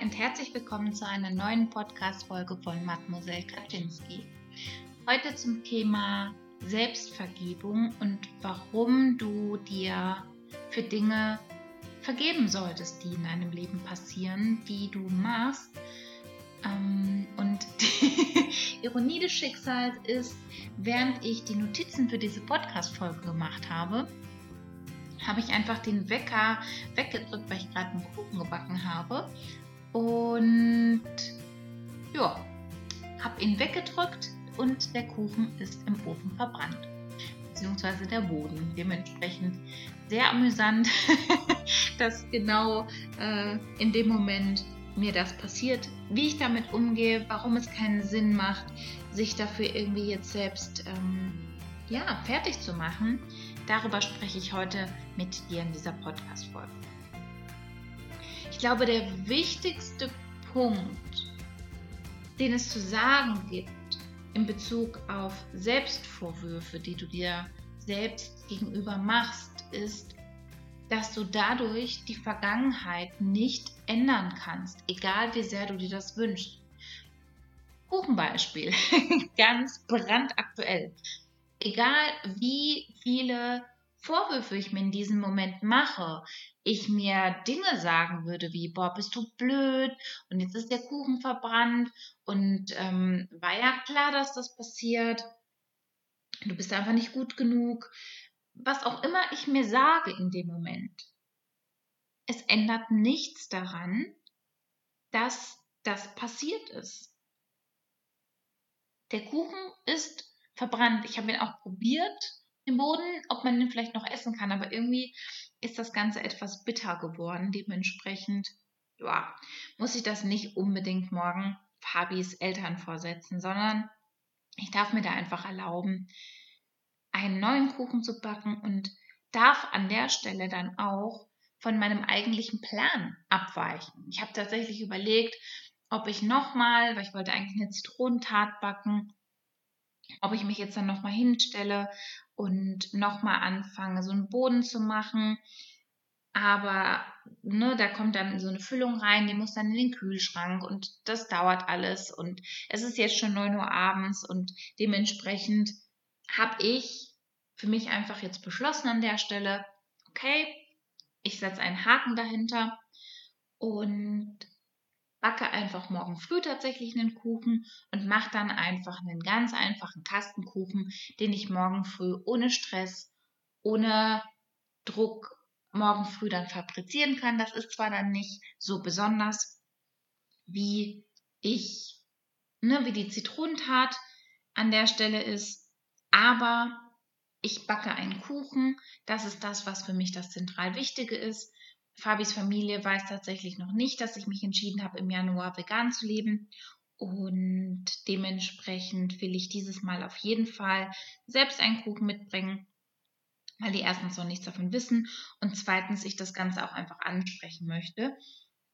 Und herzlich willkommen zu einer neuen Podcast-Folge von Mademoiselle Kaczynski. Heute zum Thema Selbstvergebung und warum du dir für Dinge vergeben solltest, die in deinem Leben passieren, die du machst. Ähm, und die Ironie des Schicksals ist, während ich die Notizen für diese Podcast-Folge gemacht habe, habe ich einfach den Wecker weggedrückt, weil ich gerade einen Kuchen gebacken habe. Und ja, habe ihn weggedrückt und der Kuchen ist im Ofen verbrannt. Beziehungsweise der Boden. Dementsprechend sehr amüsant, dass genau äh, in dem Moment mir das passiert, wie ich damit umgehe, warum es keinen Sinn macht, sich dafür irgendwie jetzt selbst ähm, ja, fertig zu machen. Darüber spreche ich heute mit dir in dieser Podcast-Folge. Ich glaube, der wichtigste Punkt, den es zu sagen gibt in Bezug auf Selbstvorwürfe, die du dir selbst gegenüber machst, ist, dass du dadurch die Vergangenheit nicht ändern kannst, egal wie sehr du dir das wünschst. Kuchenbeispiel, ganz brandaktuell egal wie viele Vorwürfe ich mir in diesem Moment mache, ich mir Dinge sagen würde wie, boah, bist du blöd und jetzt ist der Kuchen verbrannt und ähm, war ja klar, dass das passiert, du bist einfach nicht gut genug, was auch immer ich mir sage in dem Moment. Es ändert nichts daran, dass das passiert ist. Der Kuchen ist verbrannt. Ich habe ihn auch probiert im Boden, ob man ihn vielleicht noch essen kann, aber irgendwie ist das Ganze etwas bitter geworden. Dementsprechend, ja, muss ich das nicht unbedingt morgen Fabis Eltern vorsetzen, sondern ich darf mir da einfach erlauben, einen neuen Kuchen zu backen und darf an der Stelle dann auch von meinem eigentlichen Plan abweichen. Ich habe tatsächlich überlegt, ob ich nochmal, weil ich wollte eigentlich eine Zitronentat backen, ob ich mich jetzt dann nochmal hinstelle und nochmal anfange, so einen Boden zu machen. Aber ne, da kommt dann so eine Füllung rein, die muss dann in den Kühlschrank und das dauert alles. Und es ist jetzt schon 9 Uhr abends und dementsprechend habe ich für mich einfach jetzt beschlossen an der Stelle, okay, ich setze einen Haken dahinter und backe einfach morgen früh tatsächlich einen Kuchen und mache dann einfach einen ganz einfachen Kastenkuchen, den ich morgen früh ohne Stress, ohne Druck morgen früh dann fabrizieren kann. Das ist zwar dann nicht so besonders, wie ich, ne, wie die Zitronentat an der Stelle ist, aber ich backe einen Kuchen. Das ist das, was für mich das zentral Wichtige ist. Fabis Familie weiß tatsächlich noch nicht, dass ich mich entschieden habe, im Januar vegan zu leben. Und dementsprechend will ich dieses Mal auf jeden Fall selbst einen Kuchen mitbringen, weil die erstens noch nichts davon wissen und zweitens ich das Ganze auch einfach ansprechen möchte,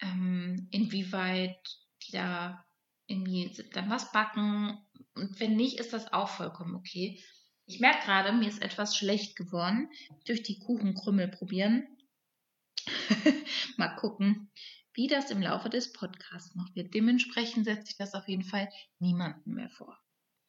ähm, inwieweit die da irgendwie dann was backen. Und wenn nicht, ist das auch vollkommen okay. Ich merke gerade, mir ist etwas schlecht geworden durch die Kuchenkrümmel probieren. Mal gucken, wie das im Laufe des Podcasts noch wird. Dementsprechend setze ich das auf jeden Fall niemandem mehr vor.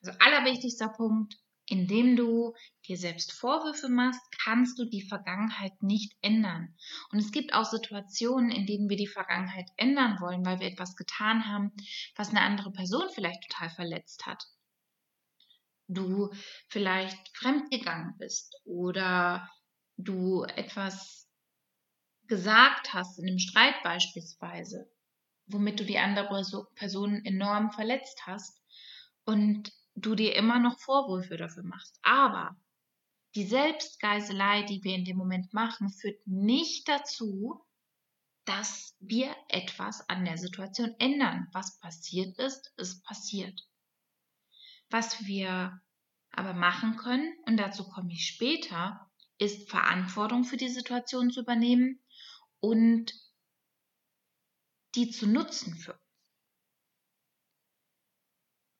Also allerwichtigster Punkt, indem du dir selbst Vorwürfe machst, kannst du die Vergangenheit nicht ändern. Und es gibt auch Situationen, in denen wir die Vergangenheit ändern wollen, weil wir etwas getan haben, was eine andere Person vielleicht total verletzt hat. Du vielleicht fremdgegangen bist oder du etwas gesagt hast in einem Streit beispielsweise, womit du die andere Person enorm verletzt hast und du dir immer noch Vorwürfe dafür machst. Aber die Selbstgeiselei, die wir in dem Moment machen, führt nicht dazu, dass wir etwas an der Situation ändern. Was passiert ist, ist passiert. Was wir aber machen können, und dazu komme ich später, ist Verantwortung für die Situation zu übernehmen und die zu nutzen für uns.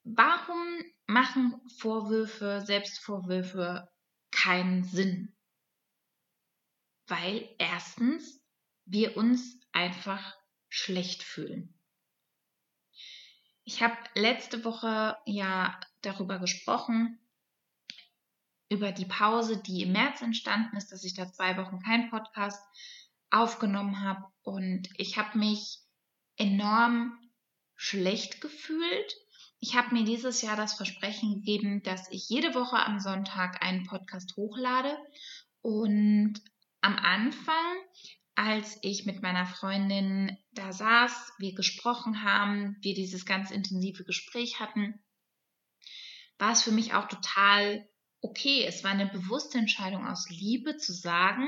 Warum machen Vorwürfe, Selbstvorwürfe keinen Sinn? Weil erstens wir uns einfach schlecht fühlen. Ich habe letzte Woche ja darüber gesprochen, über die Pause, die im März entstanden ist, dass ich da zwei Wochen keinen Podcast aufgenommen habe. Und ich habe mich enorm schlecht gefühlt. Ich habe mir dieses Jahr das Versprechen gegeben, dass ich jede Woche am Sonntag einen Podcast hochlade. Und am Anfang, als ich mit meiner Freundin da saß, wir gesprochen haben, wir dieses ganz intensive Gespräch hatten, war es für mich auch total okay. Es war eine bewusste Entscheidung aus Liebe zu sagen,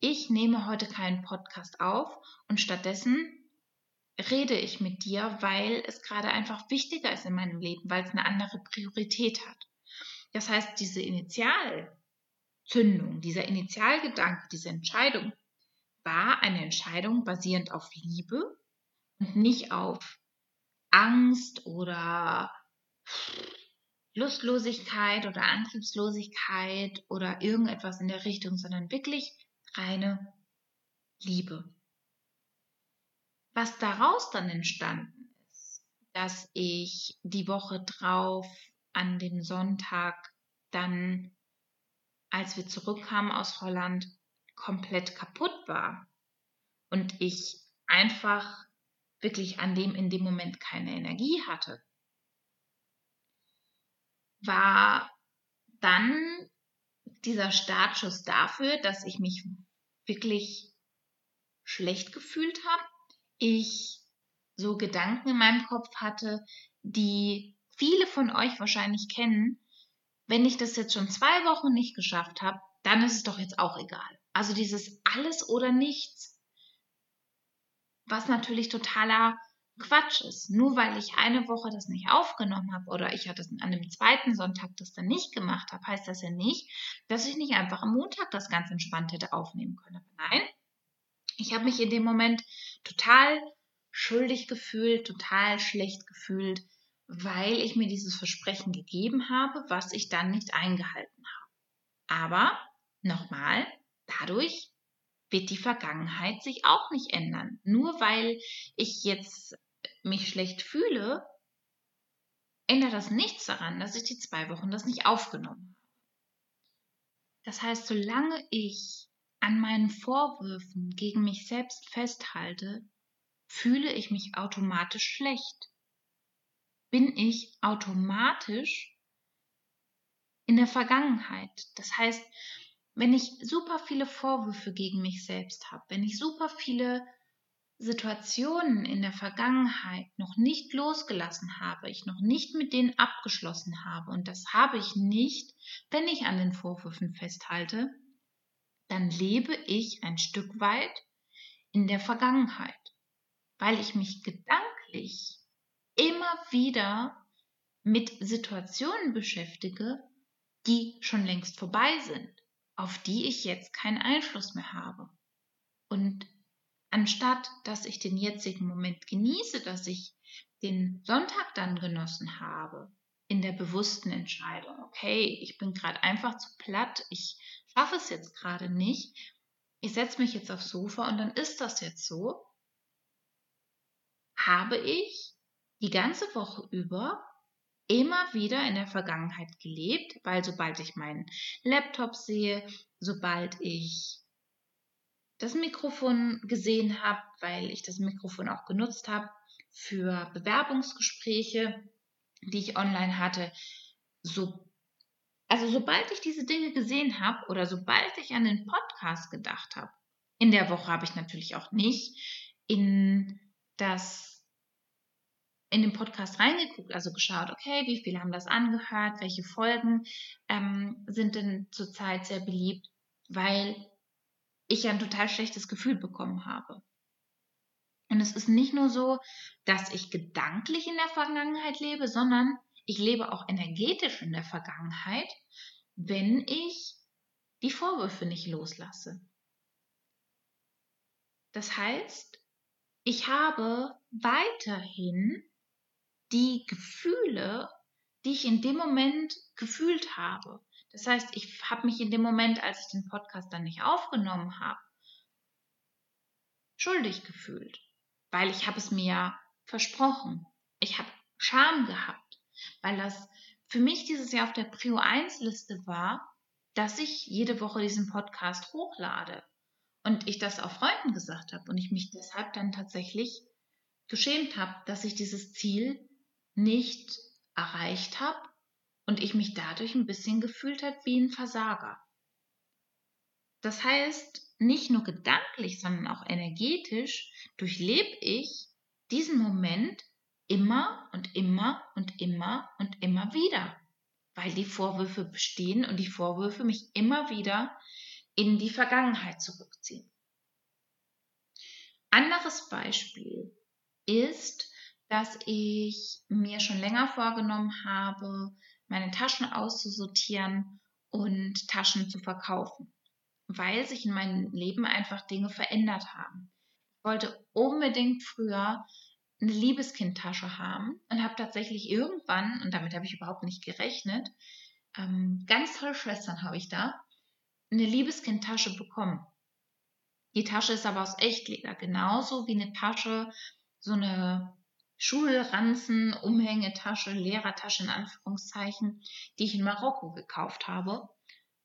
ich nehme heute keinen Podcast auf und stattdessen rede ich mit dir, weil es gerade einfach wichtiger ist in meinem Leben, weil es eine andere Priorität hat. Das heißt, diese Initialzündung, dieser Initialgedanke, diese Entscheidung war eine Entscheidung basierend auf Liebe und nicht auf Angst oder Lustlosigkeit oder Antriebslosigkeit oder irgendetwas in der Richtung, sondern wirklich reine Liebe. Was daraus dann entstanden ist, dass ich die Woche drauf an dem Sonntag dann, als wir zurückkamen aus Holland, komplett kaputt war und ich einfach wirklich an dem in dem Moment keine Energie hatte, war dann dieser Startschuss dafür, dass ich mich wirklich schlecht gefühlt habe. Ich so Gedanken in meinem Kopf hatte, die viele von euch wahrscheinlich kennen. Wenn ich das jetzt schon zwei Wochen nicht geschafft habe, dann ist es doch jetzt auch egal. Also dieses alles oder nichts, was natürlich totaler Quatsch ist. Nur weil ich eine Woche das nicht aufgenommen habe oder ich hatte an dem zweiten Sonntag das dann nicht gemacht habe, heißt das ja nicht, dass ich nicht einfach am Montag das ganz entspannt hätte aufnehmen können. Nein, ich habe mich in dem Moment total schuldig gefühlt, total schlecht gefühlt, weil ich mir dieses Versprechen gegeben habe, was ich dann nicht eingehalten habe. Aber nochmal, dadurch wird die Vergangenheit sich auch nicht ändern. Nur weil ich jetzt mich schlecht fühle, ändert das nichts daran, dass ich die zwei Wochen das nicht aufgenommen habe. Das heißt, solange ich an meinen Vorwürfen gegen mich selbst festhalte, fühle ich mich automatisch schlecht. Bin ich automatisch in der Vergangenheit. Das heißt, wenn ich super viele Vorwürfe gegen mich selbst habe, wenn ich super viele Situationen in der Vergangenheit noch nicht losgelassen habe, ich noch nicht mit denen abgeschlossen habe, und das habe ich nicht, wenn ich an den Vorwürfen festhalte, dann lebe ich ein Stück weit in der Vergangenheit, weil ich mich gedanklich immer wieder mit Situationen beschäftige, die schon längst vorbei sind, auf die ich jetzt keinen Einfluss mehr habe. Und anstatt dass ich den jetzigen Moment genieße, dass ich den Sonntag dann genossen habe, in der bewussten Entscheidung, okay, ich bin gerade einfach zu platt, ich schaffe es jetzt gerade nicht, ich setze mich jetzt aufs Sofa und dann ist das jetzt so, habe ich die ganze Woche über immer wieder in der Vergangenheit gelebt, weil sobald ich meinen Laptop sehe, sobald ich das Mikrofon gesehen habe, weil ich das Mikrofon auch genutzt habe für Bewerbungsgespräche, die ich online hatte. So, also sobald ich diese Dinge gesehen habe oder sobald ich an den Podcast gedacht habe, in der Woche habe ich natürlich auch nicht in das in den Podcast reingeguckt, also geschaut, okay, wie viele haben das angehört, welche Folgen ähm, sind denn zurzeit sehr beliebt, weil ich ein total schlechtes Gefühl bekommen habe. Und es ist nicht nur so, dass ich gedanklich in der Vergangenheit lebe, sondern ich lebe auch energetisch in der Vergangenheit, wenn ich die Vorwürfe nicht loslasse. Das heißt, ich habe weiterhin die Gefühle, die ich in dem Moment gefühlt habe. Das heißt, ich habe mich in dem Moment, als ich den Podcast dann nicht aufgenommen habe, schuldig gefühlt, weil ich habe es mir versprochen. Ich habe Scham gehabt, weil das für mich dieses Jahr auf der Prio 1 Liste war, dass ich jede Woche diesen Podcast hochlade. Und ich das auch Freunden gesagt habe und ich mich deshalb dann tatsächlich geschämt habe, dass ich dieses Ziel nicht erreicht habe und ich mich dadurch ein bisschen gefühlt habe wie ein Versager. Das heißt, nicht nur gedanklich, sondern auch energetisch durchlebe ich diesen Moment immer und immer und immer und immer wieder, weil die Vorwürfe bestehen und die Vorwürfe mich immer wieder in die Vergangenheit zurückziehen. Anderes Beispiel ist, dass ich mir schon länger vorgenommen habe, meine Taschen auszusortieren und Taschen zu verkaufen, weil sich in meinem Leben einfach Dinge verändert haben. Ich wollte unbedingt früher eine Liebeskindtasche haben und habe tatsächlich irgendwann, und damit habe ich überhaupt nicht gerechnet, ähm, ganz tolle Schwestern habe ich da, eine Liebeskindtasche bekommen. Die Tasche ist aber aus Echtleder, genauso wie eine Tasche, so eine Schulranzen, Umhängetasche, Lehrertasche in Anführungszeichen, die ich in Marokko gekauft habe.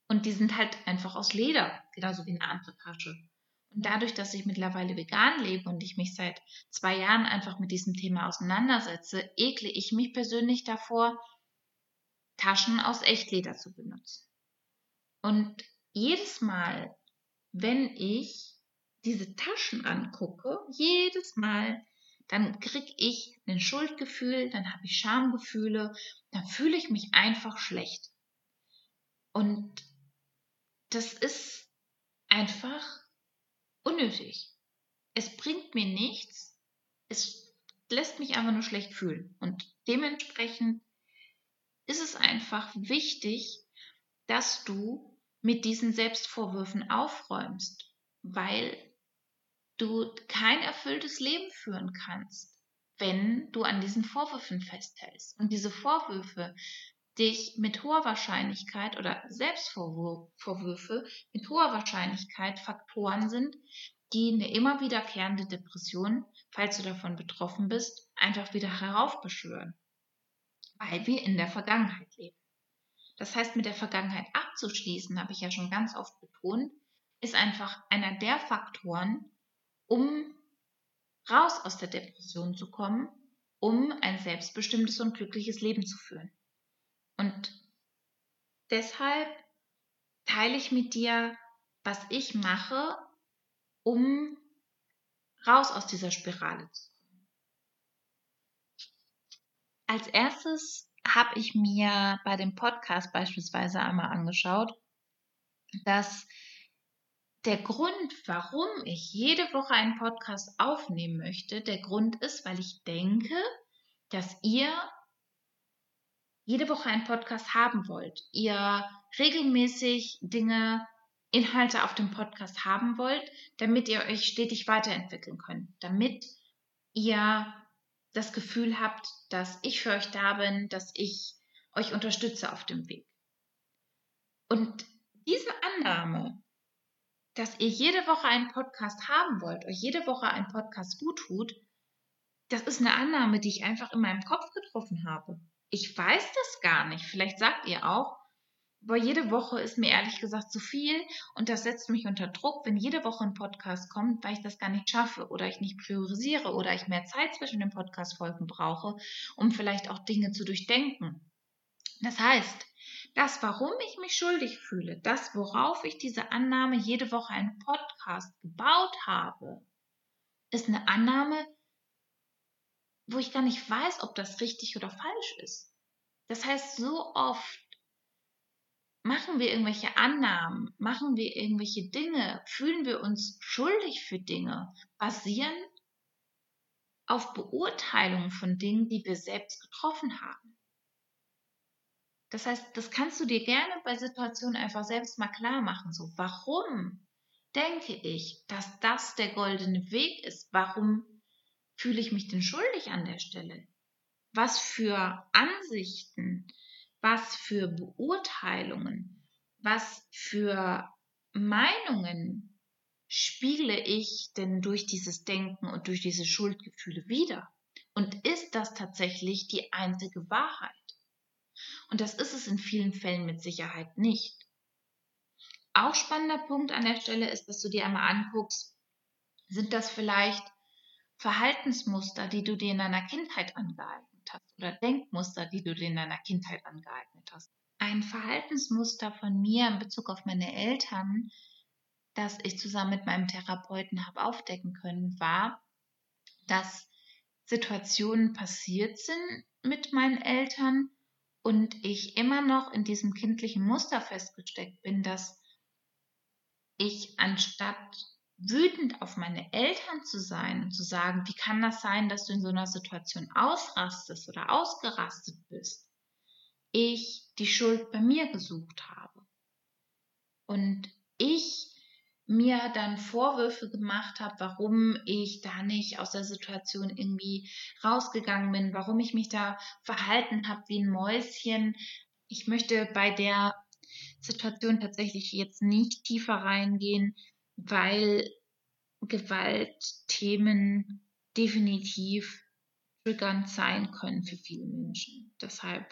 Und die sind halt einfach aus Leder, genauso wie eine andere Tasche. Und dadurch, dass ich mittlerweile vegan lebe und ich mich seit zwei Jahren einfach mit diesem Thema auseinandersetze, ekle ich mich persönlich davor, Taschen aus Echtleder zu benutzen. Und jedes Mal, wenn ich diese Taschen angucke, jedes Mal, dann kriege ich ein Schuldgefühl, dann habe ich Schamgefühle, dann fühle ich mich einfach schlecht. Und das ist einfach unnötig. Es bringt mir nichts. Es lässt mich einfach nur schlecht fühlen. Und dementsprechend ist es einfach wichtig, dass du mit diesen Selbstvorwürfen aufräumst, weil du kein erfülltes Leben führen kannst, wenn du an diesen Vorwürfen festhältst. Und diese Vorwürfe dich mit hoher Wahrscheinlichkeit oder Selbstvorwürfe mit hoher Wahrscheinlichkeit Faktoren sind, die eine immer wiederkehrende Depression, falls du davon betroffen bist, einfach wieder heraufbeschwören, weil wir in der Vergangenheit leben. Das heißt, mit der Vergangenheit abzuschließen, habe ich ja schon ganz oft betont, ist einfach einer der Faktoren, um raus aus der Depression zu kommen, um ein selbstbestimmtes und glückliches Leben zu führen. Und deshalb teile ich mit dir, was ich mache, um raus aus dieser Spirale zu kommen. Als erstes habe ich mir bei dem Podcast beispielsweise einmal angeschaut, dass der Grund, warum ich jede Woche einen Podcast aufnehmen möchte, der Grund ist, weil ich denke, dass ihr jede Woche einen Podcast haben wollt, ihr regelmäßig Dinge, Inhalte auf dem Podcast haben wollt, damit ihr euch stetig weiterentwickeln könnt, damit ihr das Gefühl habt, dass ich für euch da bin, dass ich euch unterstütze auf dem Weg. Und diese Annahme, dass ihr jede Woche einen Podcast haben wollt, euch jede Woche einen Podcast gut tut, das ist eine Annahme, die ich einfach in meinem Kopf getroffen habe ich weiß das gar nicht. Vielleicht sagt ihr auch, aber jede Woche ist mir ehrlich gesagt zu viel und das setzt mich unter Druck, wenn jede Woche ein Podcast kommt, weil ich das gar nicht schaffe oder ich nicht priorisiere oder ich mehr Zeit zwischen den Podcast-Folgen brauche, um vielleicht auch Dinge zu durchdenken. Das heißt, das, warum ich mich schuldig fühle, das, worauf ich diese Annahme jede Woche einen Podcast gebaut habe, ist eine Annahme, wo ich gar nicht weiß, ob das richtig oder falsch ist. Das heißt, so oft machen wir irgendwelche Annahmen, machen wir irgendwelche Dinge, fühlen wir uns schuldig für Dinge, basieren auf Beurteilungen von Dingen, die wir selbst getroffen haben. Das heißt, das kannst du dir gerne bei Situationen einfach selbst mal klar machen. So, warum denke ich, dass das der goldene Weg ist? Warum fühle ich mich denn schuldig an der Stelle? Was für Ansichten, was für Beurteilungen, was für Meinungen spiegle ich denn durch dieses Denken und durch diese Schuldgefühle wieder? Und ist das tatsächlich die einzige Wahrheit? Und das ist es in vielen Fällen mit Sicherheit nicht. Auch spannender Punkt an der Stelle ist, dass du dir einmal anguckst, sind das vielleicht Verhaltensmuster, die du dir in deiner Kindheit angeeignet hast oder Denkmuster, die du dir in deiner Kindheit angeeignet hast. Ein Verhaltensmuster von mir in Bezug auf meine Eltern, das ich zusammen mit meinem Therapeuten habe aufdecken können, war, dass Situationen passiert sind mit meinen Eltern und ich immer noch in diesem kindlichen Muster festgesteckt bin, dass ich anstatt wütend auf meine Eltern zu sein und zu sagen, wie kann das sein, dass du in so einer Situation ausrastest oder ausgerastet bist, ich die Schuld bei mir gesucht habe. Und ich mir dann Vorwürfe gemacht habe, warum ich da nicht aus der Situation irgendwie rausgegangen bin, warum ich mich da verhalten habe wie ein Mäuschen. Ich möchte bei der Situation tatsächlich jetzt nicht tiefer reingehen, weil Gewaltthemen definitiv triggernd sein können für viele Menschen. Deshalb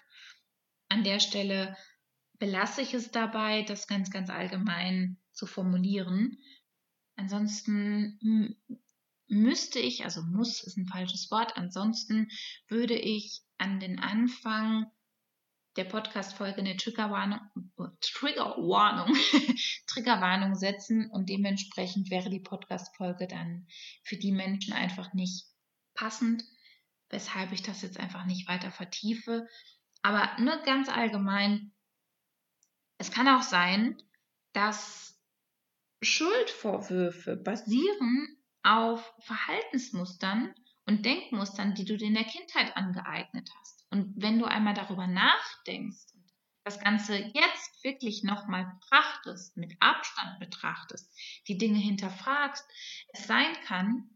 an der Stelle belasse ich es dabei, das ganz, ganz allgemein zu formulieren. Ansonsten müsste ich, also muss ist ein falsches Wort, ansonsten würde ich an den Anfang der Podcast-Folge eine Triggerwarnung, Triggerwarnung, Triggerwarnung setzen und dementsprechend wäre die Podcast-Folge dann für die Menschen einfach nicht passend, weshalb ich das jetzt einfach nicht weiter vertiefe. Aber nur ganz allgemein, es kann auch sein, dass Schuldvorwürfe basieren auf Verhaltensmustern und Denkmustern, die du dir in der Kindheit angeeignet hast. Und wenn du einmal darüber nachdenkst das Ganze jetzt wirklich nochmal betrachtest, mit Abstand betrachtest, die Dinge hinterfragst, es sein kann,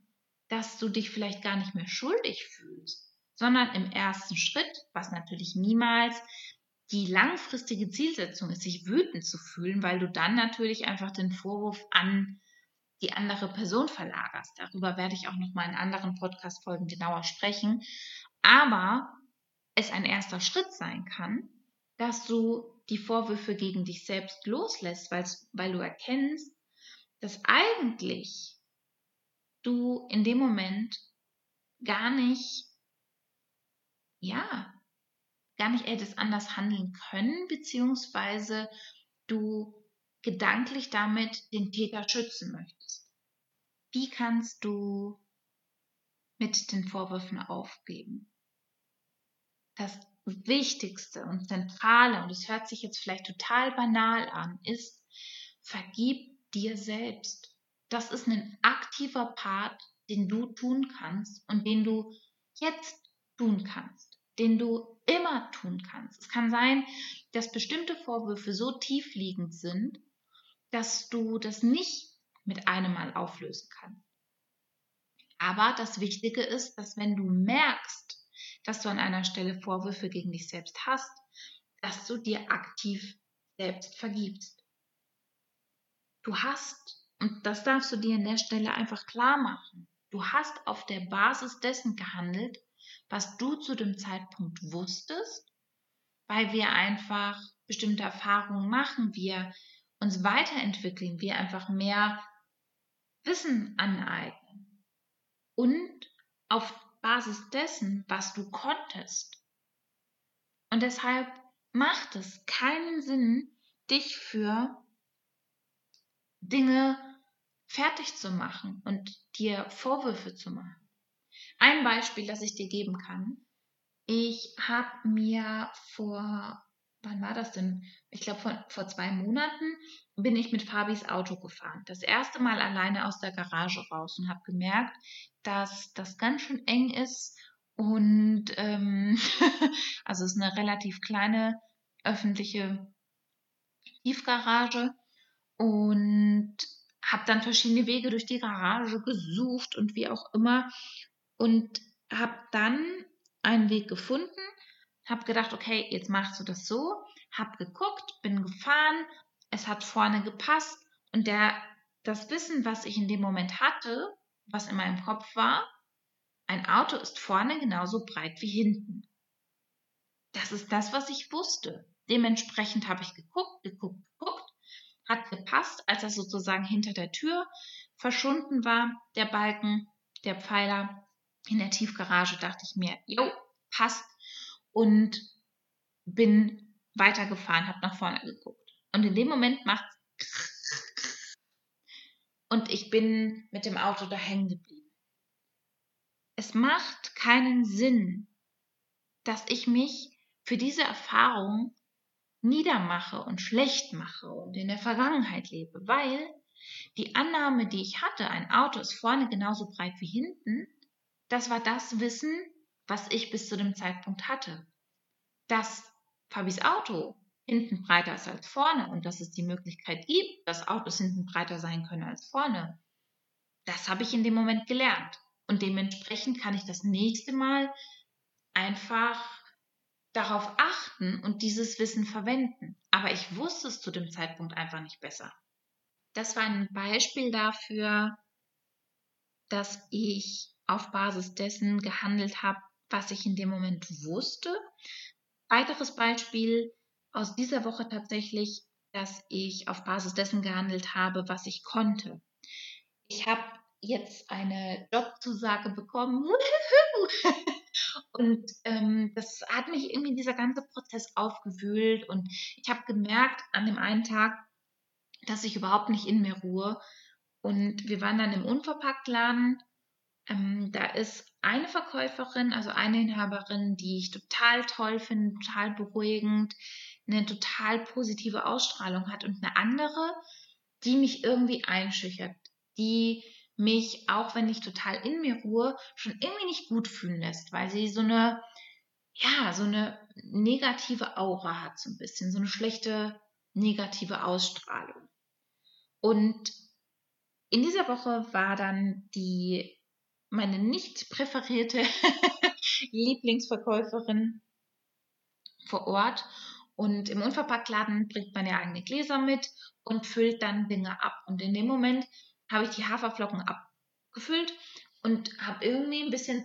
dass du dich vielleicht gar nicht mehr schuldig fühlst, sondern im ersten Schritt, was natürlich niemals die langfristige Zielsetzung ist, sich wütend zu fühlen, weil du dann natürlich einfach den Vorwurf an die andere Person verlagerst. Darüber werde ich auch noch mal in anderen Podcast-Folgen genauer sprechen. Aber es ein erster Schritt sein kann, dass du die Vorwürfe gegen dich selbst loslässt, weil du erkennst, dass eigentlich du in dem Moment gar nicht, ja, gar nicht hättest anders handeln können, beziehungsweise du gedanklich damit den Täter schützen möchtest. Wie kannst du mit den Vorwürfen aufgeben? Das Wichtigste und Zentrale, und es hört sich jetzt vielleicht total banal an, ist, vergib dir selbst. Das ist ein aktiver Part, den du tun kannst und den du jetzt tun kannst, den du immer tun kannst. Es kann sein, dass bestimmte Vorwürfe so tiefliegend sind, dass du das nicht mit einem Mal auflösen kannst. Aber das Wichtige ist, dass wenn du merkst, dass du an einer Stelle Vorwürfe gegen dich selbst hast, dass du dir aktiv selbst vergibst. Du hast, und das darfst du dir an der Stelle einfach klar machen, du hast auf der Basis dessen gehandelt, was du zu dem Zeitpunkt wusstest, weil wir einfach bestimmte Erfahrungen machen, wir uns weiterentwickeln, wir einfach mehr Wissen aneignen und auf Basis dessen, was du konntest. Und deshalb macht es keinen Sinn, dich für Dinge fertig zu machen und dir Vorwürfe zu machen. Ein Beispiel, das ich dir geben kann. Ich habe mir vor wann war das denn? Ich glaube, vor, vor zwei Monaten bin ich mit Fabis Auto gefahren. Das erste Mal alleine aus der Garage raus und habe gemerkt, dass das ganz schön eng ist und ähm, also es ist eine relativ kleine öffentliche Tiefgarage und habe dann verschiedene Wege durch die Garage gesucht und wie auch immer und habe dann einen Weg gefunden, habe gedacht, okay, jetzt machst du das so, habe geguckt, bin gefahren, es hat vorne gepasst und der, das Wissen, was ich in dem Moment hatte, was in meinem Kopf war, ein Auto ist vorne genauso breit wie hinten. Das ist das, was ich wusste. Dementsprechend habe ich geguckt, geguckt, geguckt, hat gepasst, als er sozusagen hinter der Tür verschwunden war, der Balken, der Pfeiler in der Tiefgarage, dachte ich mir, jo, passt und bin weitergefahren, habe nach vorne geguckt. Und in dem Moment macht und ich bin mit dem Auto da hängen geblieben. Es macht keinen Sinn, dass ich mich für diese Erfahrung niedermache und schlecht mache und in der Vergangenheit lebe, weil die Annahme, die ich hatte, ein Auto ist vorne genauso breit wie hinten, das war das Wissen, was ich bis zu dem Zeitpunkt hatte. Dass Fabis Auto hinten breiter ist als vorne und dass es die Möglichkeit gibt, dass Autos hinten breiter sein können als vorne, das habe ich in dem Moment gelernt. Und dementsprechend kann ich das nächste Mal einfach darauf achten und dieses Wissen verwenden. Aber ich wusste es zu dem Zeitpunkt einfach nicht besser. Das war ein Beispiel dafür, dass ich auf Basis dessen gehandelt habe, was ich in dem Moment wusste. Weiteres Beispiel aus dieser Woche tatsächlich, dass ich auf Basis dessen gehandelt habe, was ich konnte. Ich habe jetzt eine Jobzusage bekommen. und ähm, das hat mich irgendwie dieser ganze Prozess aufgewühlt und ich habe gemerkt an dem einen Tag, dass ich überhaupt nicht in mir ruhe. Und wir waren dann im Unverpacktladen. Ähm, da ist eine Verkäuferin, also eine Inhaberin, die ich total toll finde, total beruhigend, eine total positive Ausstrahlung hat und eine andere, die mich irgendwie einschüchtert, die mich, auch wenn ich total in mir ruhe, schon irgendwie nicht gut fühlen lässt, weil sie so eine, ja, so eine negative Aura hat, so ein bisschen, so eine schlechte negative Ausstrahlung. Und in dieser Woche war dann die, meine nicht präferierte Lieblingsverkäuferin vor Ort und im Unverpacktladen bringt man ja eigene Gläser mit und füllt dann Dinge ab. Und in dem Moment habe ich die Haferflocken abgefüllt und habe irgendwie ein bisschen,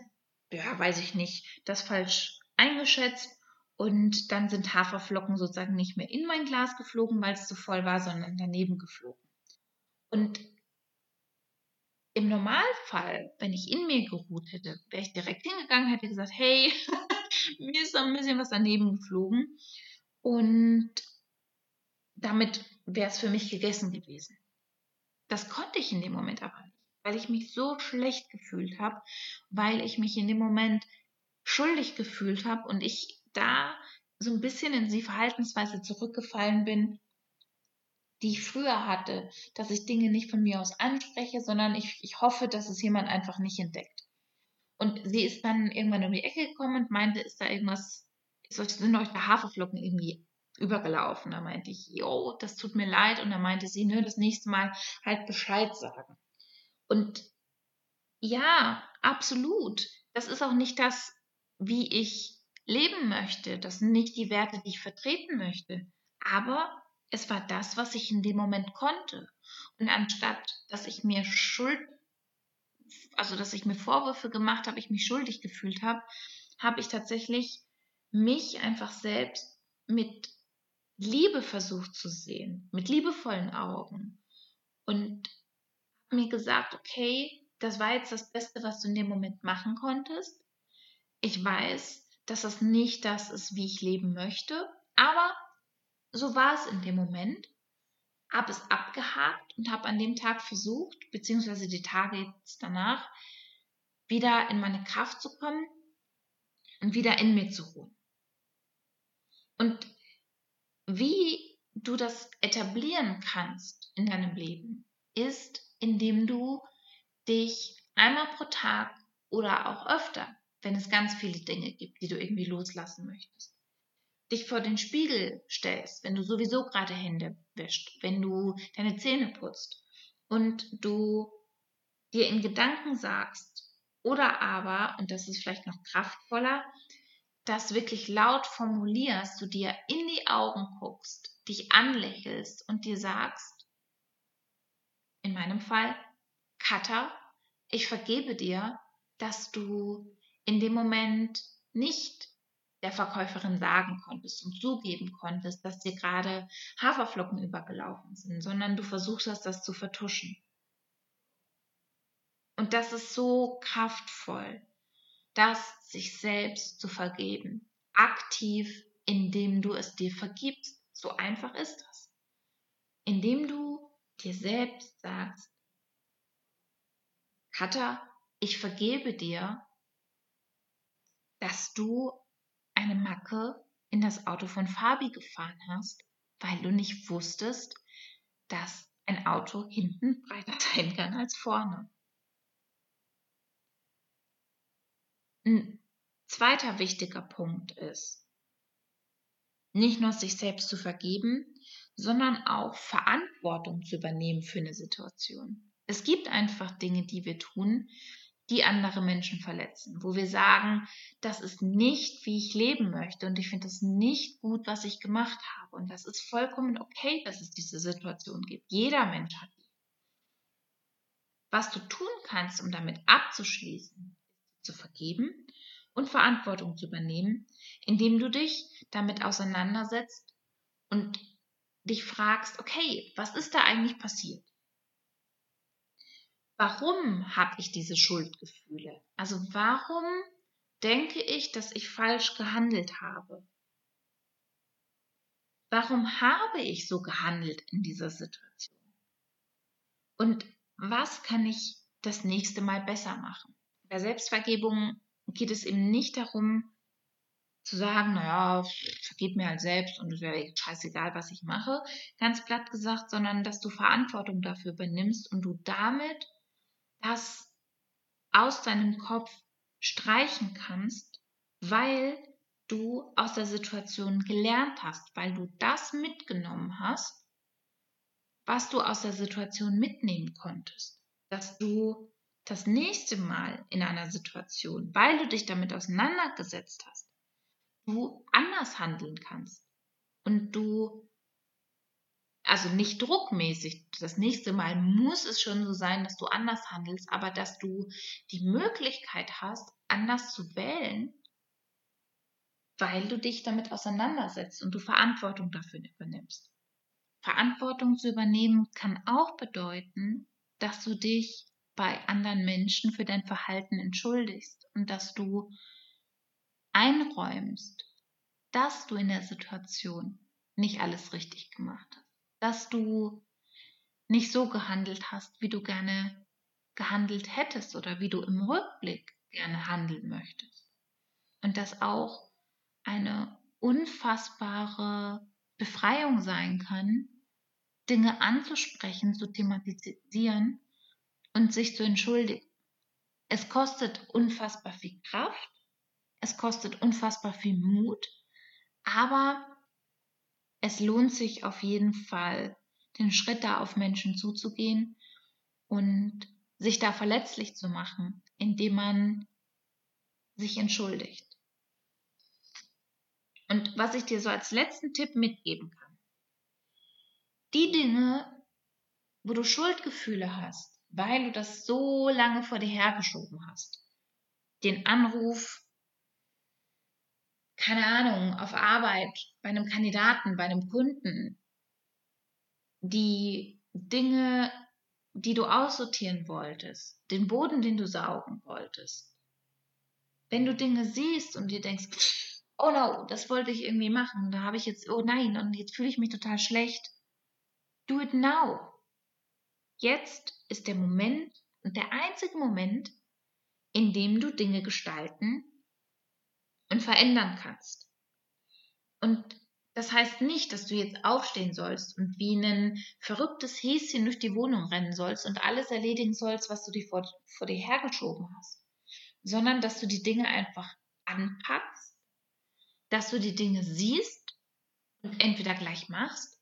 ja, weiß ich nicht, das falsch eingeschätzt. Und dann sind Haferflocken sozusagen nicht mehr in mein Glas geflogen, weil es zu voll war, sondern daneben geflogen. Und im Normalfall, wenn ich in mir geruht hätte, wäre ich direkt hingegangen, hätte gesagt, hey, mir ist ein bisschen was daneben geflogen. Und damit wäre es für mich gegessen gewesen. Das konnte ich in dem Moment aber nicht, weil ich mich so schlecht gefühlt habe, weil ich mich in dem Moment schuldig gefühlt habe und ich da so ein bisschen in die Verhaltensweise zurückgefallen bin, die ich früher hatte, dass ich Dinge nicht von mir aus anspreche, sondern ich, ich hoffe, dass es jemand einfach nicht entdeckt. Und sie ist dann irgendwann um die Ecke gekommen und meinte, ist da irgendwas sind euch da Haferflocken irgendwie übergelaufen. Da meinte ich, jo, das tut mir leid. Und da meinte sie, ne, das nächste Mal halt Bescheid sagen. Und ja, absolut. Das ist auch nicht das, wie ich leben möchte. Das sind nicht die Werte, die ich vertreten möchte. Aber es war das, was ich in dem Moment konnte. Und anstatt, dass ich mir Schuld, also dass ich mir Vorwürfe gemacht habe, ich mich schuldig gefühlt habe, habe ich tatsächlich mich einfach selbst mit Liebe versucht zu sehen, mit liebevollen Augen und mir gesagt, okay, das war jetzt das Beste, was du in dem Moment machen konntest. Ich weiß, dass das nicht das ist, wie ich leben möchte, aber so war es in dem Moment. Habe es abgehakt und habe an dem Tag versucht, beziehungsweise die Tage jetzt danach, wieder in meine Kraft zu kommen und wieder in mir zu ruhen. Und wie du das etablieren kannst in deinem Leben, ist, indem du dich einmal pro Tag oder auch öfter, wenn es ganz viele Dinge gibt, die du irgendwie loslassen möchtest, dich vor den Spiegel stellst, wenn du sowieso gerade Hände wäscht, wenn du deine Zähne putzt und du dir in Gedanken sagst oder aber, und das ist vielleicht noch kraftvoller, das wirklich laut formulierst, du dir in die Augen guckst, dich anlächelst und dir sagst, in meinem Fall, Katha, ich vergebe dir, dass du in dem Moment nicht der Verkäuferin sagen konntest und zugeben konntest, dass dir gerade Haferflocken übergelaufen sind, sondern du versuchst hast, das zu vertuschen. Und das ist so kraftvoll, das sich selbst zu vergeben, aktiv, indem du es dir vergibst. So einfach ist das. Indem du dir selbst sagst, Katha, ich vergebe dir, dass du eine Macke in das Auto von Fabi gefahren hast, weil du nicht wusstest, dass ein Auto hinten breiter sein kann als vorne. Ein zweiter wichtiger Punkt ist, nicht nur sich selbst zu vergeben, sondern auch Verantwortung zu übernehmen für eine Situation. Es gibt einfach Dinge, die wir tun, die andere Menschen verletzen, wo wir sagen, das ist nicht, wie ich leben möchte und ich finde das nicht gut, was ich gemacht habe. Und das ist vollkommen okay, dass es diese Situation gibt. Jeder Mensch hat die. Was du tun kannst, um damit abzuschließen, zu vergeben und Verantwortung zu übernehmen, indem du dich damit auseinandersetzt und dich fragst, okay, was ist da eigentlich passiert? Warum habe ich diese Schuldgefühle? Also warum denke ich, dass ich falsch gehandelt habe? Warum habe ich so gehandelt in dieser Situation? Und was kann ich das nächste Mal besser machen? Bei Selbstvergebung geht es eben nicht darum, zu sagen, naja, vergib mir halt selbst und es wäre scheißegal, was ich mache, ganz platt gesagt, sondern dass du Verantwortung dafür übernimmst und du damit das aus deinem Kopf streichen kannst, weil du aus der Situation gelernt hast, weil du das mitgenommen hast, was du aus der Situation mitnehmen konntest. Dass du das nächste Mal in einer Situation, weil du dich damit auseinandergesetzt hast, du anders handeln kannst und du also nicht druckmäßig. Das nächste Mal muss es schon so sein, dass du anders handelst, aber dass du die Möglichkeit hast, anders zu wählen, weil du dich damit auseinandersetzt und du Verantwortung dafür übernimmst. Verantwortung zu übernehmen kann auch bedeuten, dass du dich bei anderen Menschen für dein Verhalten entschuldigst und dass du einräumst, dass du in der Situation nicht alles richtig gemacht hast dass du nicht so gehandelt hast, wie du gerne gehandelt hättest oder wie du im Rückblick gerne handeln möchtest. Und dass auch eine unfassbare Befreiung sein kann, Dinge anzusprechen, zu thematisieren und sich zu entschuldigen. Es kostet unfassbar viel Kraft, es kostet unfassbar viel Mut, aber es lohnt sich auf jeden Fall, den Schritt da auf Menschen zuzugehen und sich da verletzlich zu machen, indem man sich entschuldigt. Und was ich dir so als letzten Tipp mitgeben kann, die Dinge, wo du Schuldgefühle hast, weil du das so lange vor dir hergeschoben hast, den Anruf keine Ahnung, auf Arbeit, bei einem Kandidaten, bei einem Kunden, die Dinge, die du aussortieren wolltest, den Boden, den du saugen wolltest. Wenn du Dinge siehst und dir denkst, oh no, das wollte ich irgendwie machen, da habe ich jetzt, oh nein, und jetzt fühle ich mich total schlecht. Do it now. Jetzt ist der Moment und der einzige Moment, in dem du Dinge gestalten und verändern kannst. Und das heißt nicht, dass du jetzt aufstehen sollst und wie ein verrücktes Häschen durch die Wohnung rennen sollst und alles erledigen sollst, was du dir vor, vor dir hergeschoben hast, sondern dass du die Dinge einfach anpackst, dass du die Dinge siehst und entweder gleich machst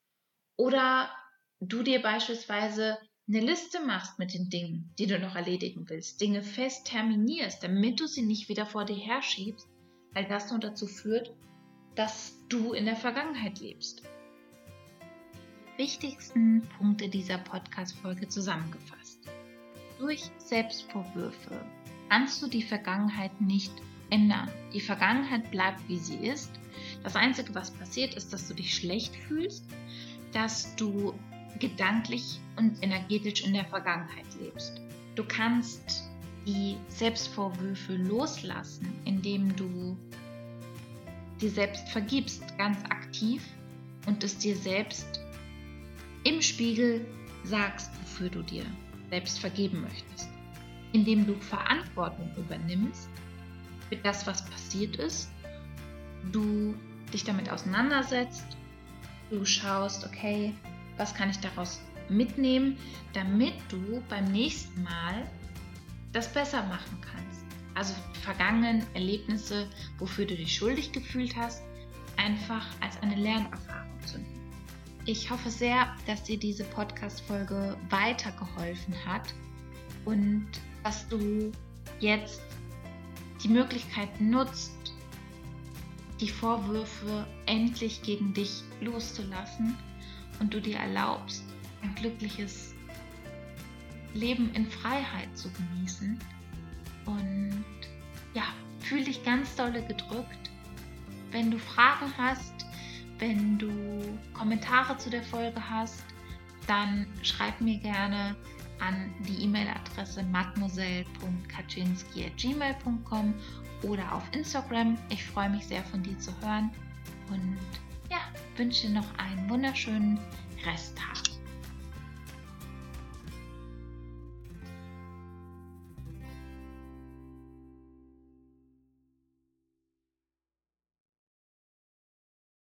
oder du dir beispielsweise eine Liste machst mit den Dingen, die du noch erledigen willst, Dinge fest terminierst, damit du sie nicht wieder vor dir herschiebst, weil das nur dazu führt, dass du in der Vergangenheit lebst. Wichtigsten Punkte dieser Podcast-Folge zusammengefasst. Durch Selbstvorwürfe kannst du die Vergangenheit nicht ändern. Die Vergangenheit bleibt, wie sie ist. Das Einzige, was passiert, ist, dass du dich schlecht fühlst, dass du gedanklich und energetisch in der Vergangenheit lebst. Du kannst die Selbstvorwürfe loslassen, indem du dir selbst vergibst, ganz aktiv und es dir selbst im Spiegel sagst, wofür du dir selbst vergeben möchtest. Indem du Verantwortung übernimmst für das, was passiert ist, du dich damit auseinandersetzt, du schaust, okay, was kann ich daraus mitnehmen, damit du beim nächsten Mal das besser machen kannst. Also vergangenen Erlebnisse, wofür du dich schuldig gefühlt hast, einfach als eine Lernerfahrung zu nehmen. Ich hoffe sehr, dass dir diese Podcast-Folge weitergeholfen hat und dass du jetzt die Möglichkeit nutzt, die Vorwürfe endlich gegen dich loszulassen und du dir erlaubst, ein glückliches Leben in Freiheit zu genießen. Und ja, fühl dich ganz dolle gedrückt. Wenn du Fragen hast, wenn du Kommentare zu der Folge hast, dann schreib mir gerne an die E-Mail-Adresse mademoiselle.kaczynski.gmail.com oder auf Instagram. Ich freue mich sehr von dir zu hören und ja, wünsche dir noch einen wunderschönen Resttag.